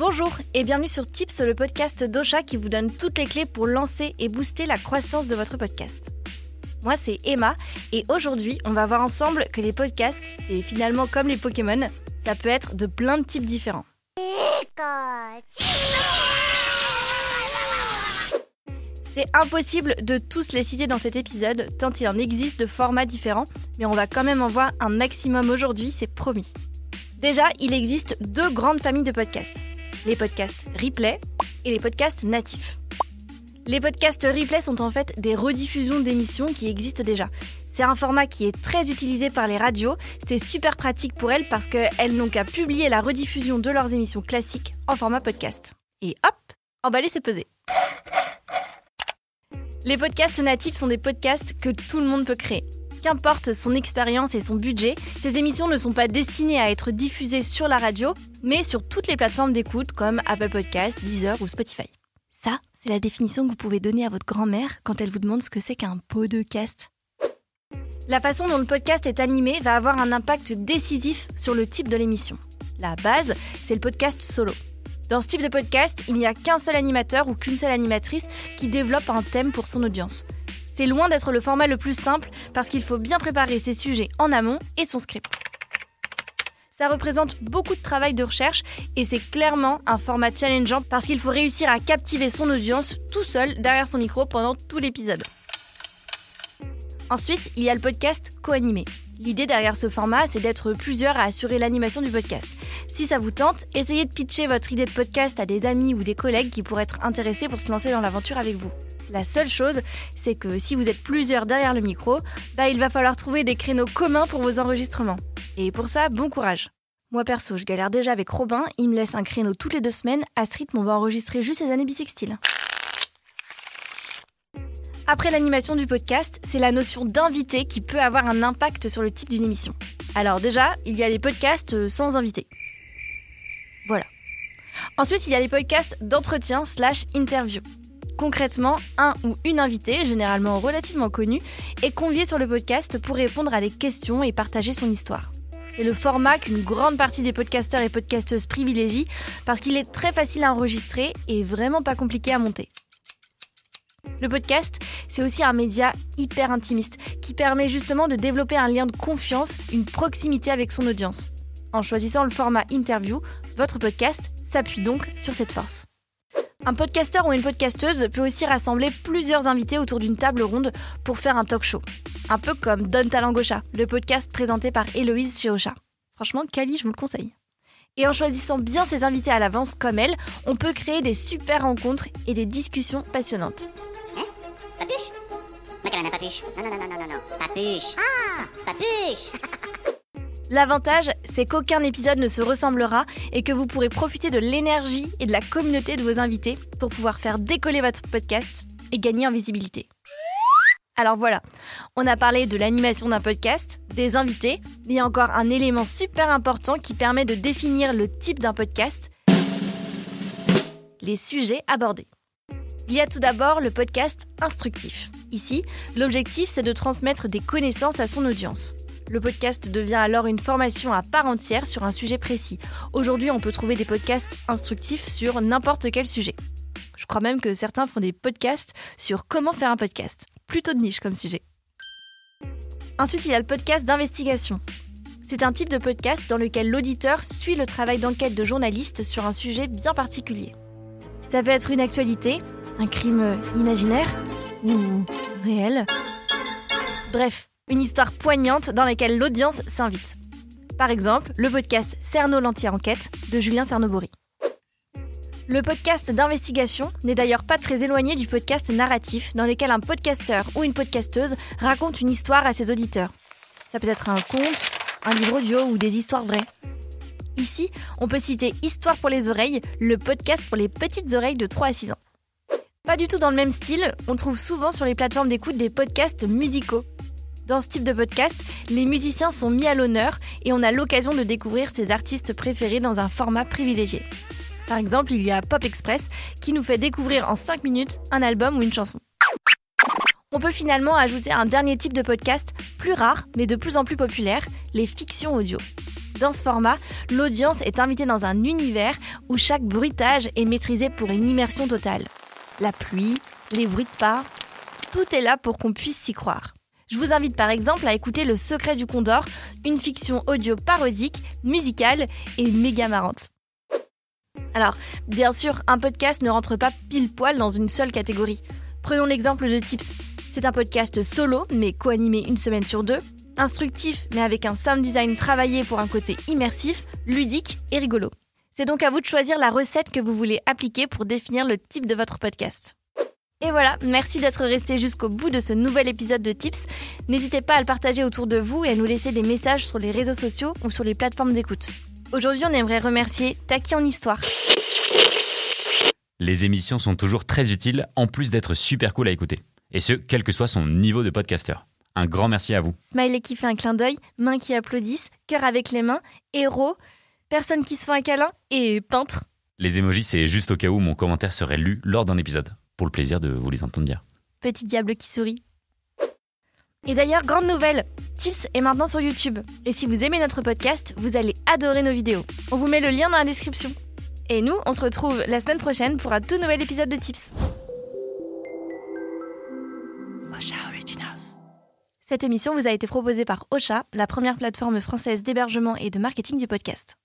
Bonjour et bienvenue sur Tips, le podcast d'Ocha qui vous donne toutes les clés pour lancer et booster la croissance de votre podcast. Moi c'est Emma et aujourd'hui on va voir ensemble que les podcasts, c'est finalement comme les Pokémon, ça peut être de plein de types différents. C'est impossible de tous les citer dans cet épisode, tant il en existe de formats différents, mais on va quand même en voir un maximum aujourd'hui, c'est promis. Déjà, il existe deux grandes familles de podcasts. Les podcasts replay et les podcasts natifs. Les podcasts replay sont en fait des rediffusions d'émissions qui existent déjà. C'est un format qui est très utilisé par les radios, c'est super pratique pour elles parce qu'elles n'ont qu'à publier la rediffusion de leurs émissions classiques en format podcast. Et hop, emballer c'est pesé. Les podcasts natifs sont des podcasts que tout le monde peut créer. Qu'importe son expérience et son budget, ces émissions ne sont pas destinées à être diffusées sur la radio, mais sur toutes les plateformes d'écoute comme Apple Podcasts, Deezer ou Spotify. Ça, c'est la définition que vous pouvez donner à votre grand-mère quand elle vous demande ce que c'est qu'un podcast. La façon dont le podcast est animé va avoir un impact décisif sur le type de l'émission. La base, c'est le podcast solo. Dans ce type de podcast, il n'y a qu'un seul animateur ou qu'une seule animatrice qui développe un thème pour son audience. C'est loin d'être le format le plus simple parce qu'il faut bien préparer ses sujets en amont et son script. Ça représente beaucoup de travail de recherche et c'est clairement un format challengeant parce qu'il faut réussir à captiver son audience tout seul derrière son micro pendant tout l'épisode. Ensuite, il y a le podcast co-animé. L'idée derrière ce format, c'est d'être plusieurs à assurer l'animation du podcast. Si ça vous tente, essayez de pitcher votre idée de podcast à des amis ou des collègues qui pourraient être intéressés pour se lancer dans l'aventure avec vous. La seule chose, c'est que si vous êtes plusieurs derrière le micro, bah, il va falloir trouver des créneaux communs pour vos enregistrements. Et pour ça, bon courage. Moi perso, je galère déjà avec Robin, il me laisse un créneau toutes les deux semaines, à ce rythme on va enregistrer juste les années bisextiles. Après l'animation du podcast, c'est la notion d'invité qui peut avoir un impact sur le type d'une émission. Alors déjà, il y a les podcasts euh, sans invité. Voilà. Ensuite, il y a les podcasts d'entretien slash interview. Concrètement, un ou une invitée, généralement relativement connue, est conviée sur le podcast pour répondre à des questions et partager son histoire. C'est le format qu'une grande partie des podcasteurs et podcasteuses privilégient parce qu'il est très facile à enregistrer et vraiment pas compliqué à monter. Le podcast, c'est aussi un média hyper intimiste qui permet justement de développer un lien de confiance, une proximité avec son audience. En choisissant le format interview, votre podcast s'appuie donc sur cette force. Un podcasteur ou une podcasteuse peut aussi rassembler plusieurs invités autour d'une table ronde pour faire un talk show. Un peu comme Don Talangocha, le podcast présenté par Héloïse chez Ocha. Franchement, Kali, je vous le conseille. Et en choisissant bien ses invités à l'avance comme elle, on peut créer des super rencontres et des discussions passionnantes. Hein? Papuche? Macarena papuche. Non, non, non, non, non, non. Papuche. Ah Papuche L'avantage, c'est qu'aucun épisode ne se ressemblera et que vous pourrez profiter de l'énergie et de la communauté de vos invités pour pouvoir faire décoller votre podcast et gagner en visibilité. Alors voilà, on a parlé de l'animation d'un podcast, des invités, mais encore un élément super important qui permet de définir le type d'un podcast, les sujets abordés. Il y a tout d'abord le podcast instructif. Ici, l'objectif c'est de transmettre des connaissances à son audience. Le podcast devient alors une formation à part entière sur un sujet précis. Aujourd'hui, on peut trouver des podcasts instructifs sur n'importe quel sujet. Je crois même que certains font des podcasts sur comment faire un podcast. Plutôt de niche comme sujet. Ensuite, il y a le podcast d'investigation. C'est un type de podcast dans lequel l'auditeur suit le travail d'enquête de journalistes sur un sujet bien particulier. Ça peut être une actualité, un crime imaginaire ou réel. Bref, une histoire poignante dans laquelle l'audience s'invite. Par exemple, le podcast Cerno l'anti-enquête de Julien Cernobori. Le podcast d'investigation n'est d'ailleurs pas très éloigné du podcast narratif dans lequel un podcasteur ou une podcasteuse raconte une histoire à ses auditeurs. Ça peut être un conte, un livre audio ou des histoires vraies. Ici, on peut citer Histoire pour les oreilles, le podcast pour les petites oreilles de 3 à 6 ans. Pas du tout dans le même style, on trouve souvent sur les plateformes d'écoute des podcasts musicaux dans ce type de podcast, les musiciens sont mis à l'honneur et on a l'occasion de découvrir ses artistes préférés dans un format privilégié. Par exemple, il y a Pop Express qui nous fait découvrir en 5 minutes un album ou une chanson. On peut finalement ajouter un dernier type de podcast, plus rare mais de plus en plus populaire, les fictions audio. Dans ce format, l'audience est invitée dans un univers où chaque bruitage est maîtrisé pour une immersion totale. La pluie, les bruits de pas, tout est là pour qu'on puisse s'y croire. Je vous invite par exemple à écouter Le Secret du Condor, une fiction audio parodique, musicale et méga marrante. Alors, bien sûr, un podcast ne rentre pas pile poil dans une seule catégorie. Prenons l'exemple de Tips. C'est un podcast solo, mais co-animé une semaine sur deux, instructif, mais avec un sound design travaillé pour un côté immersif, ludique et rigolo. C'est donc à vous de choisir la recette que vous voulez appliquer pour définir le type de votre podcast. Et voilà, merci d'être resté jusqu'au bout de ce nouvel épisode de Tips. N'hésitez pas à le partager autour de vous et à nous laisser des messages sur les réseaux sociaux ou sur les plateformes d'écoute. Aujourd'hui, on aimerait remercier Taki en Histoire. Les émissions sont toujours très utiles, en plus d'être super cool à écouter. Et ce, quel que soit son niveau de podcasteur. Un grand merci à vous. Smiley qui fait un clin d'œil, mains qui applaudissent, cœur avec les mains, héros, personne qui se fait un câlin et peintre. Les emojis, c'est juste au cas où mon commentaire serait lu lors d'un épisode pour le plaisir de vous les entendre dire. Petit diable qui sourit. Et d'ailleurs, grande nouvelle, Tips est maintenant sur YouTube. Et si vous aimez notre podcast, vous allez adorer nos vidéos. On vous met le lien dans la description. Et nous, on se retrouve la semaine prochaine pour un tout nouvel épisode de Tips. Ocha Originals. Cette émission vous a été proposée par Ocha, la première plateforme française d'hébergement et de marketing du podcast.